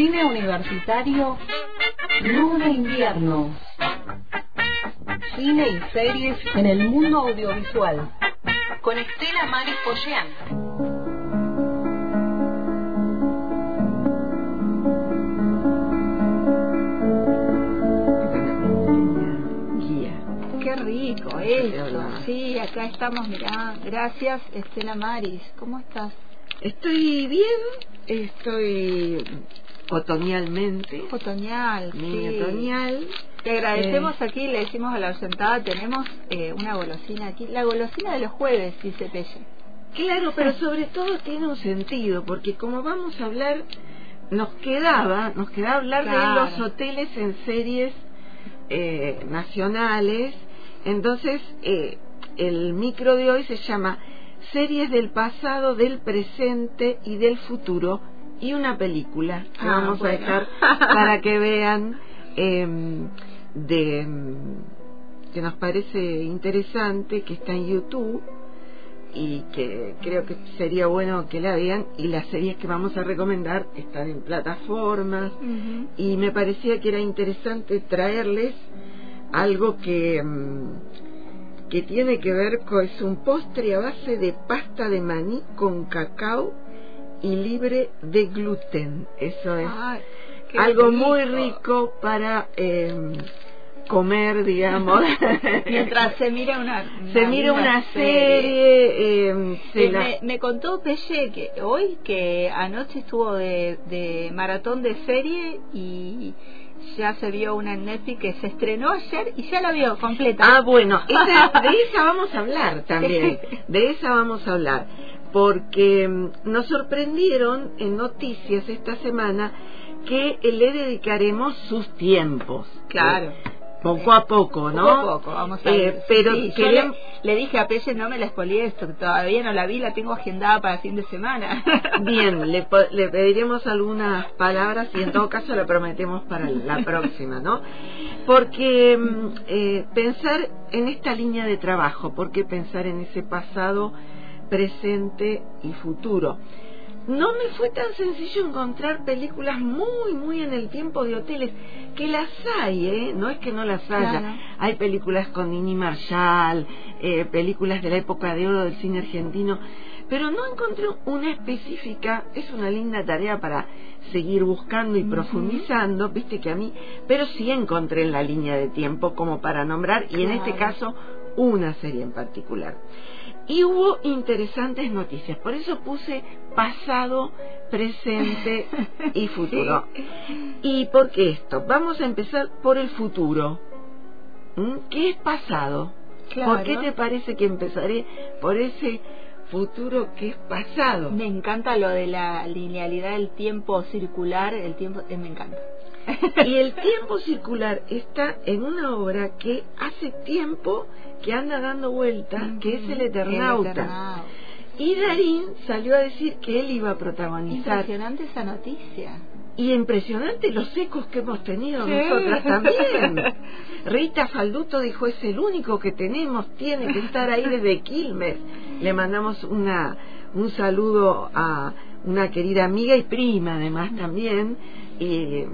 Cine universitario Luz de Invierno. Cine y series en el mundo audiovisual. Con Estela Maris Pollán. Qué rico esto. Sí, acá estamos, mirá. Gracias, Estela Maris. ¿Cómo estás? Estoy bien, estoy otoñalmente. Otoñal, sí. otoñal. Te agradecemos Eh, aquí, le decimos a la ausentada, tenemos eh, una golosina aquí. La golosina de los jueves, dice Pelle. Claro, pero sobre todo tiene un sentido, porque como vamos a hablar, nos quedaba, nos quedaba hablar Claro. de los hoteles en series eh, nacionales. Entonces, eh, el micro de hoy se llama Series del pasado, del presente y del futuro y una película que Ah, vamos bueno. a dejar para que vean em, de em, que nos parece interesante que está en YouTube y que creo que sería bueno que la vean. Y las series que vamos a recomendar están en plataformas. Y me parecía que era interesante traerles algo que mm, que tiene que ver con es un postre a base de pasta de maní con cacao y libre de gluten. Eso es qué algo muy rico para eh, comer digamos. Mientras se mira una, se mira una serie, eh, se la- me, me contó Pelle que hoy que anoche estuvo de, de maratón de serie y ya se vio una en Netflix que se estrenó ayer y ya la vio completa. Ah, bueno, esa- de esa vamos a hablar también, de esa vamos a hablar, porque mm, nos sorprendieron en noticias esta semana que le dedicaremos sus tiempos. Claro. Eh, poco a poco, ¿no? Poco a poco, vamos a Eh, ver. pero Sí, queremos... le, le dije a Pelle, no me la spoileé esto, todavía no la vi, la tengo agendada para fin de semana. Bien, le, le pediremos algunas palabras y en todo caso le prometemos para la próxima, ¿no? Porque mm, eh, pensar en esta línea de trabajo, ¿por qué pensar en ese pasado, presente y futuro? No me fue tan sencillo encontrar películas muy, muy en el tiempo de hoteles, que las hay, ¿eh? No es que no las haya. Claro. Hay películas con Nini Marshall, eh, películas de la época de oro del cine argentino, pero no encontré una específica. Es una linda tarea para seguir buscando y profundizando, viste que a mí, pero sí encontré en la línea de tiempo como para nombrar, y en este caso una serie en particular. Y hubo interesantes noticias, por eso puse pasado, presente y futuro. ¿Y por qué esto? Vamos a empezar por el futuro. ¿Mm? ¿Qué es pasado? ¿Por qué Claro. te parece que empezaré por ese futuro que es pasado? Me encanta lo de la linealidad del tiempo circular, el tiempo, eh, me encanta. Y el tiempo circular está en una obra que hace tiempo que anda dando vuelta, que es El Eternauta. El Eternauta. Y Darín salió a decir que él iba a protagonizar. Impresionante esa noticia. Y impresionante los ecos que hemos tenido Sí. nosotras también. Rita Falduto dijo, es el único que tenemos, tiene que estar ahí desde Quilmes. Le mandamos una, un saludo a una querida amiga y prima además también, eh,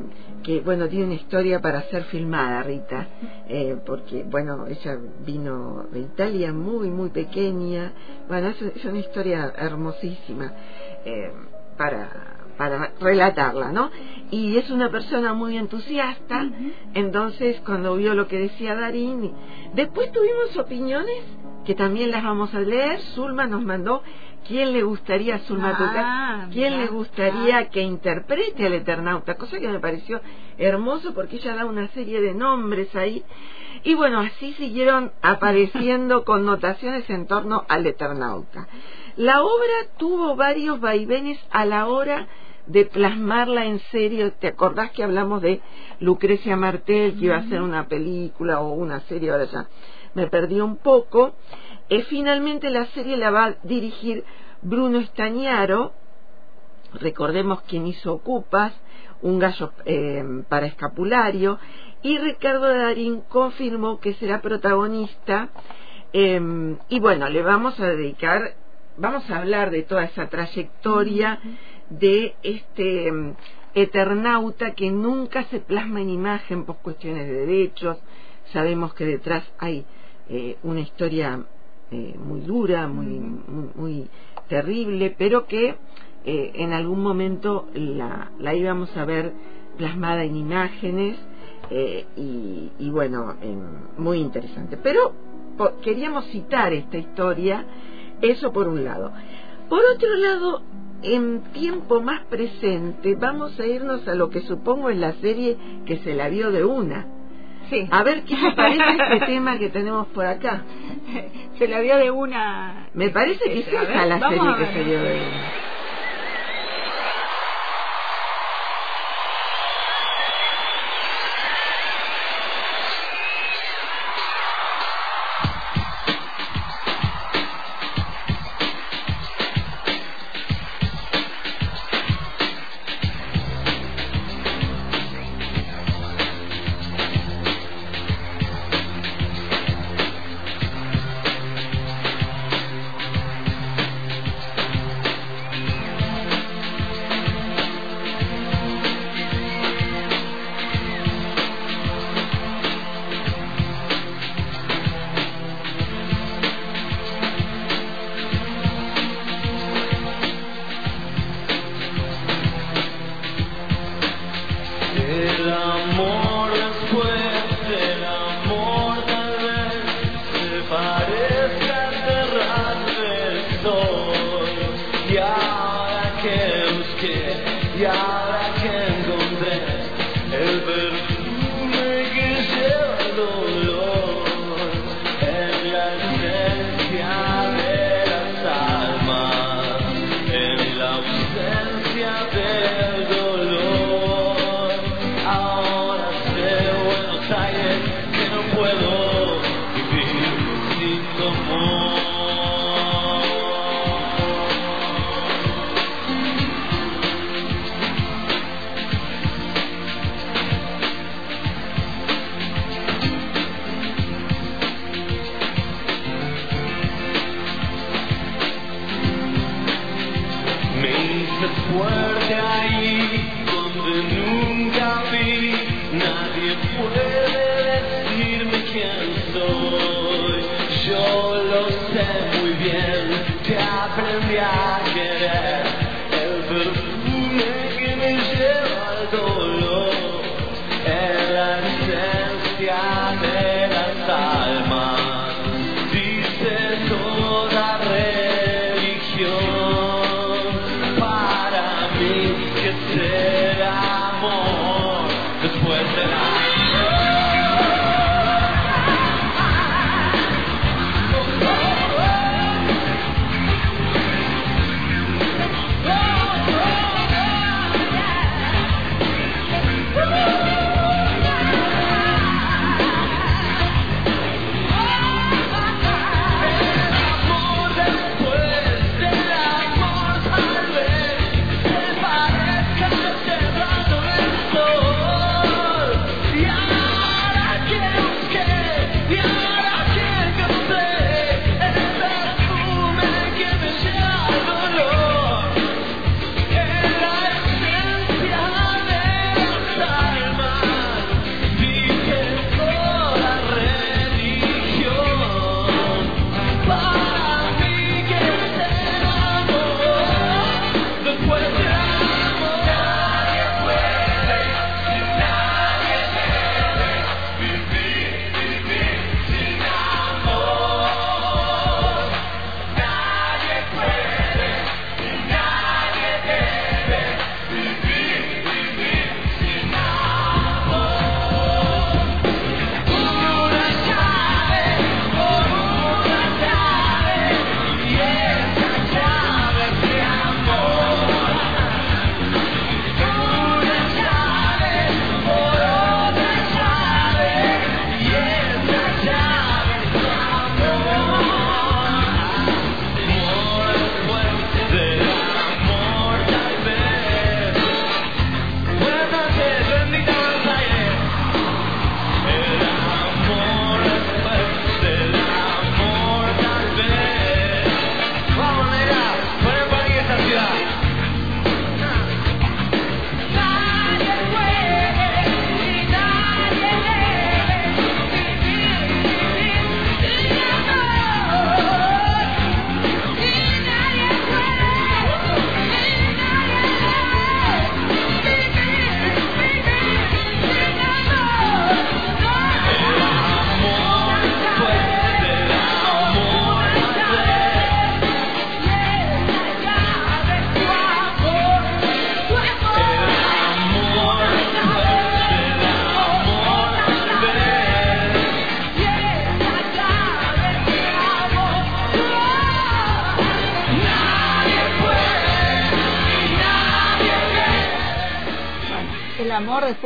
que bueno, tiene una historia para ser filmada, Rita, eh, porque bueno, ella vino de Italia muy, muy pequeña, bueno, es, es una historia hermosísima eh, para para relatarla, ¿no? Y es una persona muy entusiasta, entonces cuando vio lo que decía Darín, después tuvimos opiniones que también las vamos a leer, Zulma nos mandó quién le gustaría a Zulma Ah, Tucán, quién le gustaría ah. que interprete al Eternauta, cosa que me pareció hermoso porque ella da una serie de nombres ahí. Y bueno, así siguieron apareciendo connotaciones en torno al Eternauta. La obra tuvo varios vaivenes a la hora de plasmarla en serio. ¿Te acordás que hablamos de Lucrecia Martel, que iba a hacer una película o una serie? Ahora ya me perdí un poco. Eh, finalmente la serie la va a dirigir Bruno Estañaro, recordemos quien hizo Ocupas, un gallo eh, para escapulario, y Ricardo Darín confirmó que será protagonista. eh, y bueno, le vamos a dedicar, vamos a hablar de toda esa trayectoria de este Eternauta que nunca se plasma en imagen por cuestiones de derechos. Sabemos que detrás hay eh, una historia eh, muy dura, muy, muy, muy, terrible, pero que eh, en algún momento la, la, íbamos a ver plasmada en imágenes y, y, bueno, muy interesante. Pero queríamos citar esta historia, eso por un lado. Por otro lado, en tiempo más presente, vamos a irnos a lo que supongo es la serie que se la vio de una. Sí. A ver qué te parece este tema que tenemos por acá. Se la vio de una. Me parece que es esa la serie que vio de una. Yeah.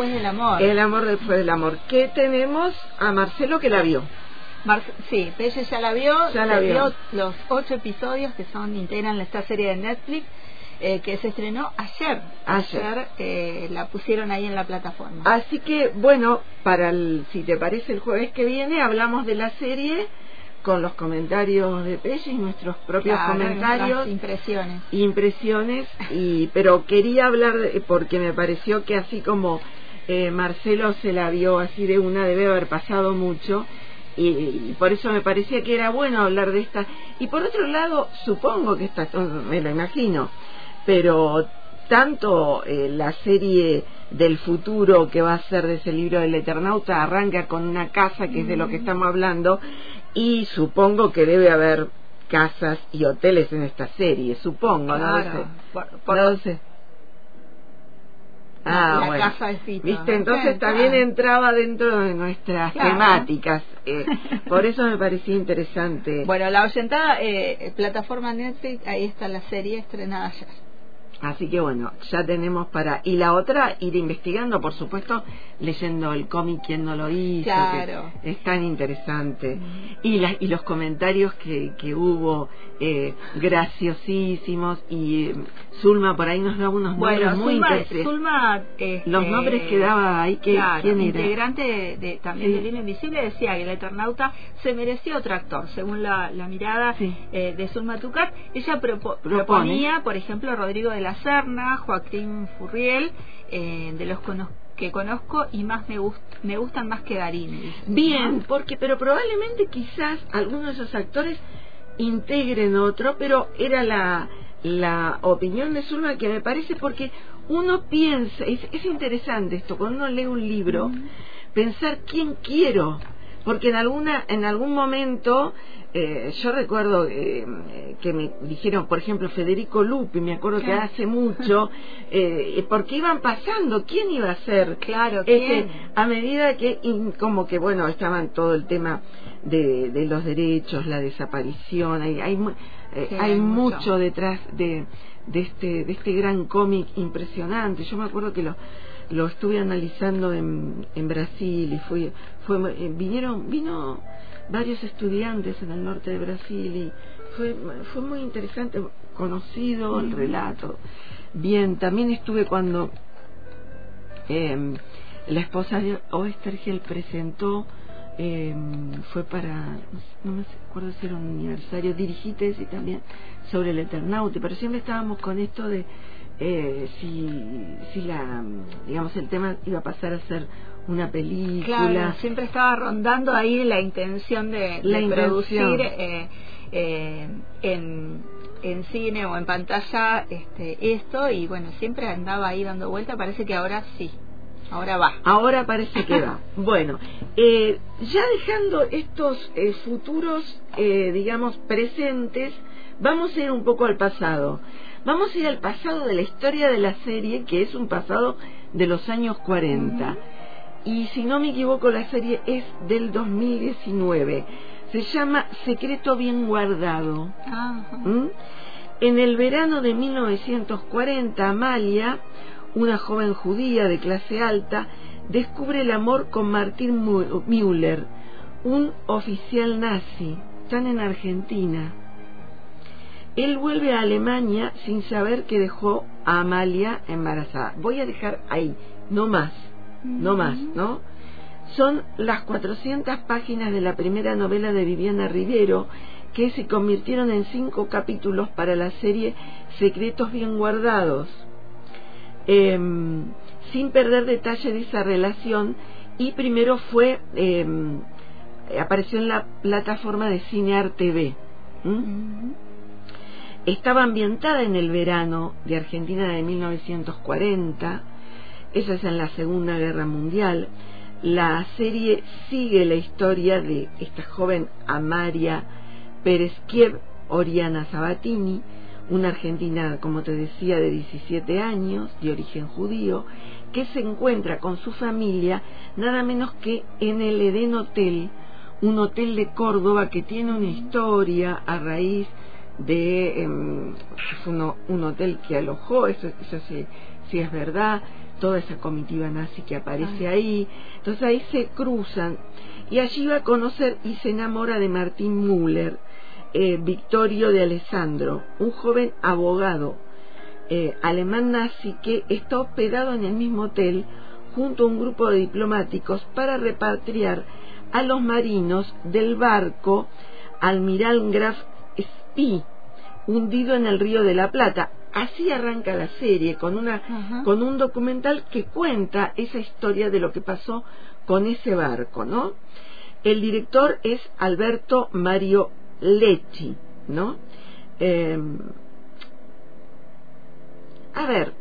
Después del amor. El amor después del amor. ¿Qué tenemos a Marcelo que la vio? Mar sí, Pelle ya la vio, ya la vio. los ocho episodios que son integran esta serie de Netflix eh, que se estrenó ayer. Ayer, eh, la pusieron ahí en la plataforma. Así que, bueno, para el, si te parece el jueves que viene, hablamos de la serie con los comentarios de Pelle y nuestros propios comentarios. Impresiones. Impresiones, y, pero quería hablar, porque me pareció que así como eh, Marcelo se la vio así de una, debe haber pasado mucho. Y, y, por eso me parecía que era bueno hablar de esta. Y por otro lado, supongo que esta, me lo imagino, pero tanto eh, la serie del futuro que va a ser de ese libro del Eternauta arranca con una casa que es de lo que estamos hablando y supongo que debe haber casas y hoteles en esta serie, supongo, no lo sé. No lo sé. Ah, la bueno. casa Viste, entonces también entraba dentro de nuestras temáticas. Eh, por eso me parecía interesante. Bueno, la oyentada eh, plataforma Netflix, ahí está la serie estrenada ayer. Así que bueno, ya tenemos para... Y la otra, ir investigando, por supuesto, leyendo el cómic, quién no lo hizo, claro. que es tan interesante. Y, la, y los comentarios que, que hubo, eh, graciosísimos, y eh, Zulma por ahí nos da unos nombres muy interesantes. Zulma, este, los nombres que daba ahí, que, claro, ¿quién era? integrante de, de, también sí. de Línea Invisible, decía que el Eternauta se merecía otro actor, según la, la mirada Sí. eh, de Zulma Tucat. Ella propo- proponía, por ejemplo, Rodrigo de la Serna, Joaquín Furriel, eh, de los cono- que conozco y más me, gust me gustan más que Darín. Bien, porque pero probablemente quizás algunos de esos actores integren otro, pero era la, la opinión de Zulma que me parece porque uno piensa, es, es interesante esto, cuando uno lee un libro, pensar quién quiero, porque en alguna en algún momento eh, yo recuerdo eh, que me dijeron, por ejemplo, Federico Lupi, me acuerdo que hace mucho, eh, porque iban pasando, ¿quién iba a ser? Claro, Este, ¿quién? a medida que, y como que, bueno, estaban todo el tema de, de los derechos, la desaparición, hay, eh, Sí, hay hay mucho. mucho. detrás de, de, este, de este gran cómic impresionante. Yo me acuerdo que lo, lo estuve analizando en, en Brasil y fui, fue, eh, vinieron, vino varios estudiantes en el norte de Brasil y fue, fue muy interesante, conocido el relato. Bien, también estuve cuando eh, la esposa de Oestergel presentó, eh, fue para, no me acuerdo si era un aniversario, dirigí tesis también sobre el Eternaute, pero siempre estábamos con esto de eh, si, si la, digamos, el tema iba a pasar a ser una película. Claro, siempre estaba rondando ahí la intención de, La de intención. producir eh, eh, en, en cine o en pantalla este, esto y bueno, siempre andaba ahí dando vuelta, parece que ahora sí, ahora va. Ahora parece que va. Bueno, eh, ya dejando estos eh, futuros, eh, digamos, presentes, vamos a ir un poco al pasado. Vamos a ir al pasado de la historia de la serie, que es un pasado de los años 40. Y si no me equivoco, la serie es del 2019. Se llama Secreto Bien Guardado. ¿Mm? En el verano de 1940, Amalia, una joven judía de clase alta, descubre el amor con Martin Mu- Müller, un oficial nazi. Están en Argentina. Él vuelve a Alemania sin saber que dejó a Amalia embarazada. Voy a dejar ahí, no más, no más, ¿no? Son las 400 páginas de la primera novela de Viviana Rivero que se convirtieron en cinco capítulos para la serie Secretos Bien Guardados. Em, sin perder detalle de esa relación y primero fue em, apareció en la plataforma de Cinear TV. ¿m? Ujú. Estaba ambientada en el verano de Argentina de 1940, esa es en la Segunda Guerra Mundial. La serie sigue la historia de esta joven Amaria Perezkiev Oriana Sabatini, una argentina, como te decía, de 17 años, de origen judío, que se encuentra con su familia nada menos que en el Eden Hotel, un hotel de Córdoba que tiene una historia a raíz de em, uno, un hotel que alojó, eso, eso sí, sí es verdad, toda esa comitiva nazi que aparece ahí. Entonces ahí se cruzan y allí va a conocer y se enamora de Martín Müller, eh, Victorio de Alessandro, un joven abogado eh, alemán nazi que está hospedado en el mismo hotel junto a un grupo de diplomáticos para repatriar a los marinos del barco Almiral Graf Spee, hundido en el río de la Plata. Así arranca la serie con una con un documental que cuenta esa historia de lo que pasó con ese barco, ¿no? El director es Alberto Mario Lecci, ¿no? Em, a ver,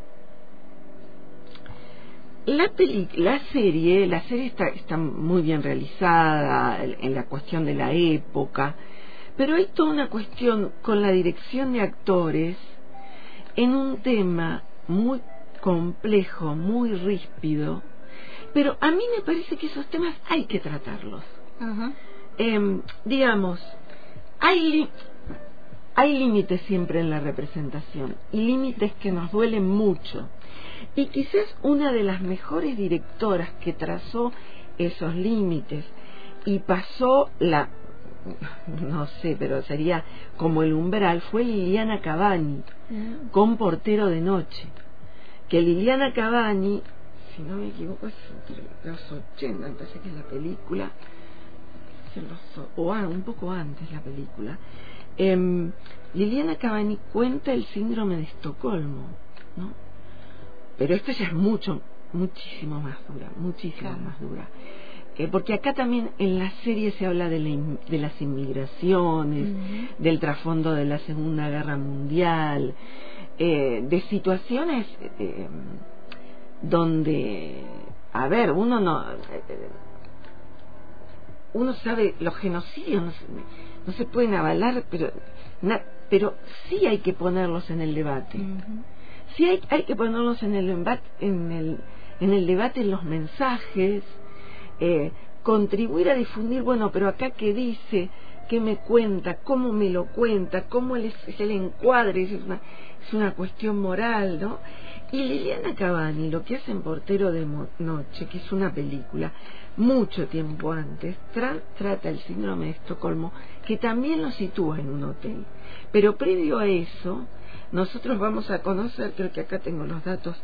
la, la serie, la serie está, está muy bien realizada en la cuestión de la época, pero hay toda una cuestión con la dirección de actores en un tema muy complejo, muy ríspido, pero a mí me parece que esos temas hay que tratarlos. Em, digamos, hay, hay límites siempre en la representación y límites que nos duelen mucho. Y quizás una de las mejores directoras que trazó esos límites y pasó la, no sé, pero sería como el umbral, fue Liliana Cavani, mm. con Portero de Noche. Que Liliana Cavani, si no me equivoco, es de los 80, me parece que es la película, o un poco antes la película, eh, Liliana Cavani cuenta el síndrome de Estocolmo, ¿no? Pero esto ya es mucho, muchísimo más dura, muchísimo más dura. Eh, porque acá también en la serie se habla de, de las inmigraciones, del trasfondo de la Segunda Guerra Mundial, eh, de situaciones eh, donde, a ver, uno no uno sabe los genocidios no se, pueden avalar pero pero sí hay que ponerlos en el debate. Sí hay, hay que ponerlos en el en el en el debate en los mensajes eh, contribuir a difundir bueno pero acá qué dice qué me cuenta cómo me lo cuenta cómo es, el encuadre es una es una cuestión moral no y Liliana Cavani lo que hace en Portero de Noche que es una película mucho tiempo antes, trata el síndrome de Estocolmo, que también lo sitúa en un hotel. Pero previo a eso, nosotros vamos a conocer, creo que acá tengo los datos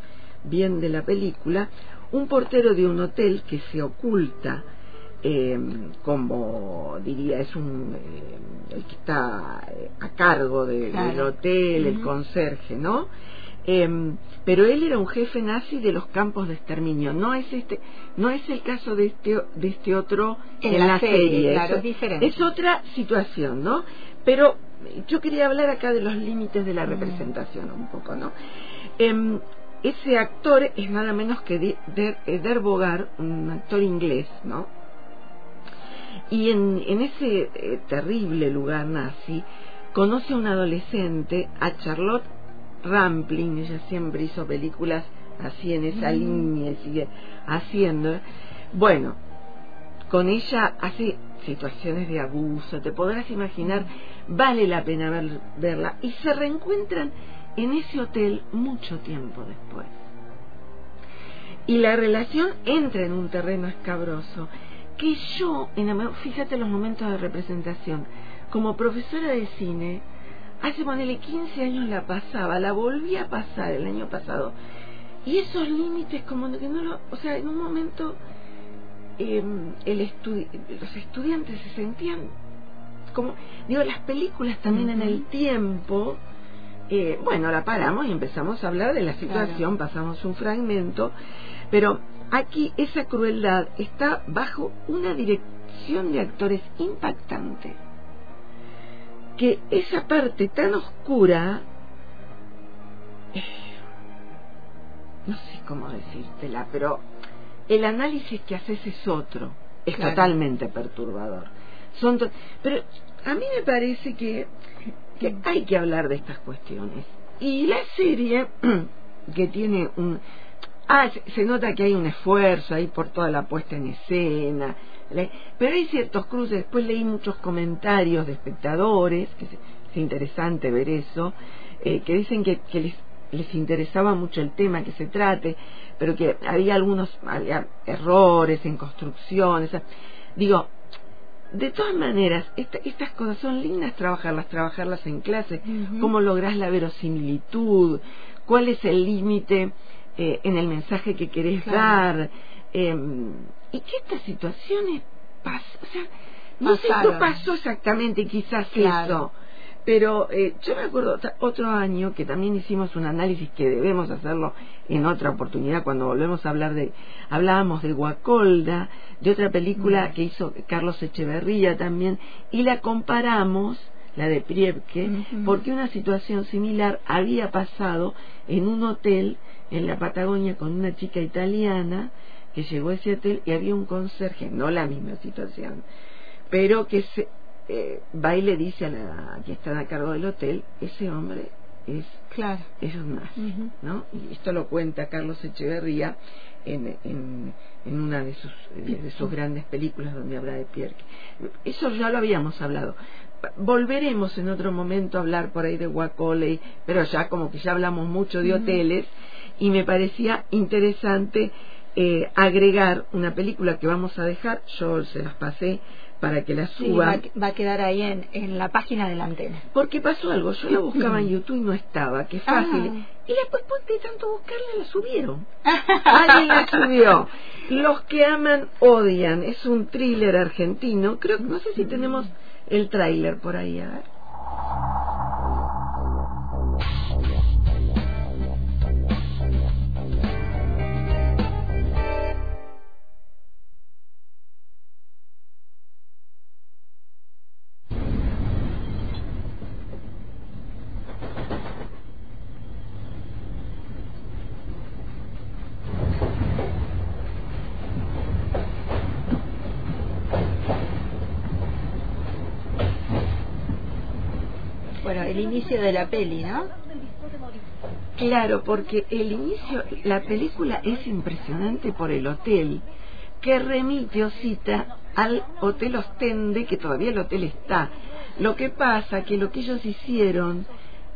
bien de la película, un portero de un hotel que se oculta eh, como diría es un eh, el que está eh, a cargo del hotel el conserje no Em, pero él era un jefe nazi de los campos de exterminio. No es este, no es el caso de este, de este otro en, la, serie. es, diferente. es otra situación, ¿no? Pero yo quería hablar acá de los límites de la mm. representación un poco, ¿no? Em, ese actor es nada menos que Eder Bogar, un actor inglés, ¿no? Y en, en ese eh, terrible lugar nazi, conoce a un adolescente, a Charlotte Rampling, ella siempre hizo películas así en esa mm. línea y sigue haciendo. Bueno, con ella hace situaciones de abuso, te podrás imaginar, vale la pena verla. Y se reencuentran en ese hotel mucho tiempo después. Y la relación entra en un terreno escabroso que yo, en, fíjate los momentos de representación, como profesora de cine, hace ponerle 15 años la pasaba, la volví a pasar el año pasado. Y esos límites como que no lo, o sea, en un momento em, el los estudiantes se sentían como, digo, las películas también en el tiempo, eh, bueno, la paramos y empezamos a hablar de la situación, pasamos un fragmento, pero aquí esa crueldad está bajo una dirección de actores impactante. Que esa parte tan oscura, eh, no sé cómo decírtela, pero el análisis que haces es otro, es totalmente perturbador. Son pero a mí me parece que, que hay que hablar de estas cuestiones. Y la serie, que tiene un... Ah, se nota que hay un esfuerzo ahí por toda la puesta en escena, pero hay ciertos cruces, después leí muchos comentarios de espectadores que parece interesante ver eso, eh, que dicen que, que les, interesaba mucho el tema que se trate, pero que había algunos había errores en construcciones. Digo, de todas maneras, estas cosas son lindas trabajarlas, trabajarlas en clase. ¿Cómo lográs la verosimilitud? ¿Cuál es el límite eh, en el mensaje que querés dar? Em, y que estas situaciones pasan, o sea, no sé qué pasó exactamente, quizás eso pero eh, yo me acuerdo otro año que también hicimos un análisis que debemos hacerlo en otra oportunidad cuando volvemos a hablar de hablábamos de Guacolda de otra película que hizo Carlos Echeverría también y la comparamos la de Priebke porque una situación similar había pasado en un hotel en la Patagonia con una chica italiana que llegó a ese hotel y había un conserje no la misma situación pero que se eh, va y le dice a la que está a cargo del hotel, ese hombre es, claro. es un nazi, ¿no? Y esto lo cuenta Carlos Echeverría en, en, en una de sus, de sus grandes películas donde habla de Pierre. Eso ya lo habíamos hablado. Volveremos en otro momento a hablar por ahí de Wacoley, pero ya como que ya hablamos mucho de hoteles y me parecía interesante eh, agregar una película que vamos a dejar, yo se las pasé para que la suba. va, a quedar ahí en, en la página de la antena. Porque pasó algo, yo la buscaba en YouTube y no estaba, que fácil. Y después de tanto buscarla la subieron. Alguien la subió. Los que aman odian. Es un thriller argentino. Creo no sé si tenemos el tráiler por ahí, a ver. El inicio de la peli, ¿no? Claro, porque el inicio, la película es impresionante por el hotel, que remite o cita al Hotel Ostende, que todavía el hotel está. Lo que pasa que lo que ellos hicieron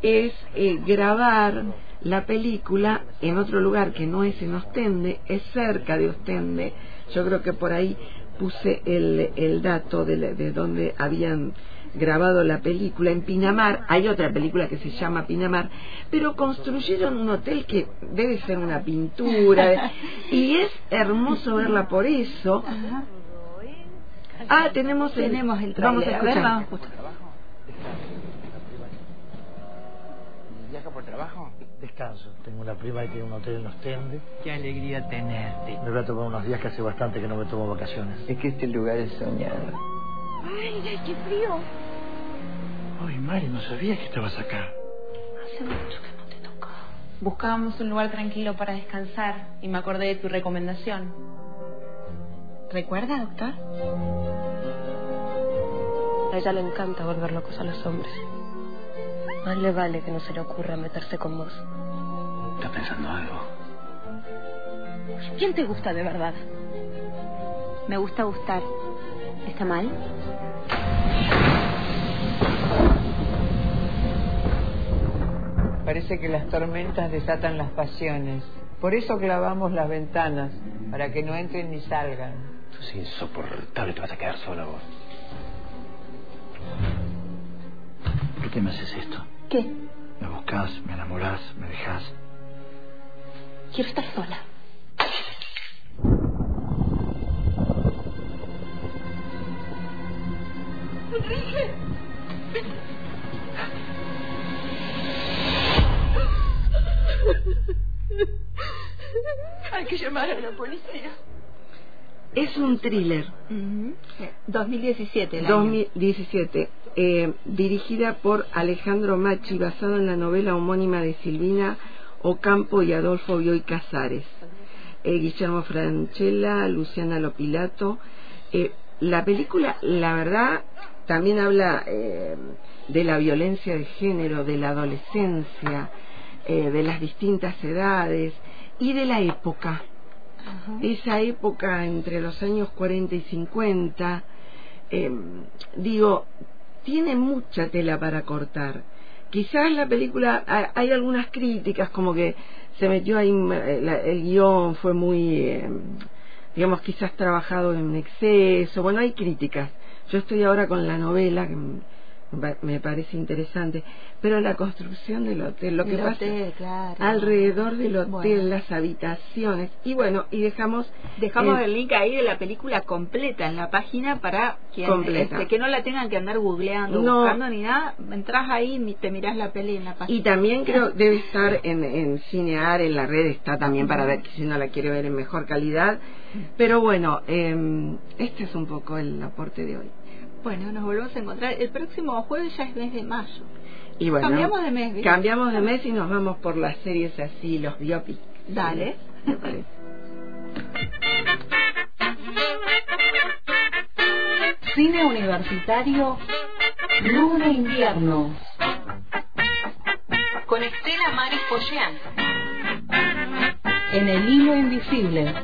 es eh, grabar la película en otro lugar que no es en Ostende, es cerca de Ostende. Yo creo que por ahí puse el, el dato de, de donde habían grabado la película en Pinamar, hay otra película que se llama Pinamar, pero construyeron un hotel que debe ser una pintura y es hermoso verla por eso. Ah, tenemos el, tenemos el Vamos a escuchar. vamos ¿Viaja por trabajo? Descanso. Tengo una prima que tiene un hotel en Ostende. Qué alegría tenerte. Me voy a tomar unos días que hace bastante que no me tomo vacaciones. Es que este lugar es soñado. Ay, qué frío. Ay, Mari, no sabía que estabas acá. Hace mucho que no te tocaba. Buscábamos un lugar tranquilo para descansar y me acordé de tu recomendación. ¿Recuerda, doctor? A ella le encanta volver locos a los hombres. Más le vale que no se le ocurra meterse con vos. ¿Estás pensando algo? ¿Quién te gusta de verdad? Me gusta gustar. ¿Está mal? Parece que las tormentas desatan las pasiones. Por eso clavamos las ventanas, para que no entren ni salgan. Tú sí, insoportable, te vas a quedar sola vos. ¿Por qué me haces esto? ¿Qué? Me buscas, me enamorás, me dejas. Quiero estar sola. Enrique. Hay que llamar a la policía. Es un thriller. 2017. 2017. Eh, dirigida por Alejandro Machi, basado en la novela homónima de Silvina Ocampo y Adolfo Bioy Casares. Eh, Guillermo Franchella, Luciana Lopilato. Eh, la película, la verdad, también habla eh, de la violencia de género, de la adolescencia, eh, de las distintas edades y de la época. Esa época entre los años 40 y 50, em, digo, tiene mucha tela para cortar. Quizás la película, ha- hay algunas críticas, como que se metió ahí, eh, la- el guion fue muy, eh, digamos, quizás trabajado en exceso. Bueno, hay críticas. Yo estoy ahora con la novela, que me pa- me parece interesante, pero la construcción del hotel, lo que El pasa hotel, claro. alrededor del hotel, Bueno. las habitaciones, y bueno, y dejamos Dejamos eh, el link ahí de la película completa en la página para quien, este, que no la tengan que andar googleando, No. buscando ni nada. Entras ahí y te mirás la peli en la página. Y también creo debe estar en, en Cinear, en la red está también para ver que si uno la quiere ver en mejor calidad. Pero bueno, eh, este es un poco el aporte de hoy. Bueno, nos volvemos a encontrar. El próximo jueves ya es mes de mayo. Y bueno, Cambiamos de mes. Cambiamos de mes y nos vamos por las series así, los biopics. Dale. ¿Me parece? Cine universitario Luna Invierno. Con Estela Maris Pollán. En el hilo invisible.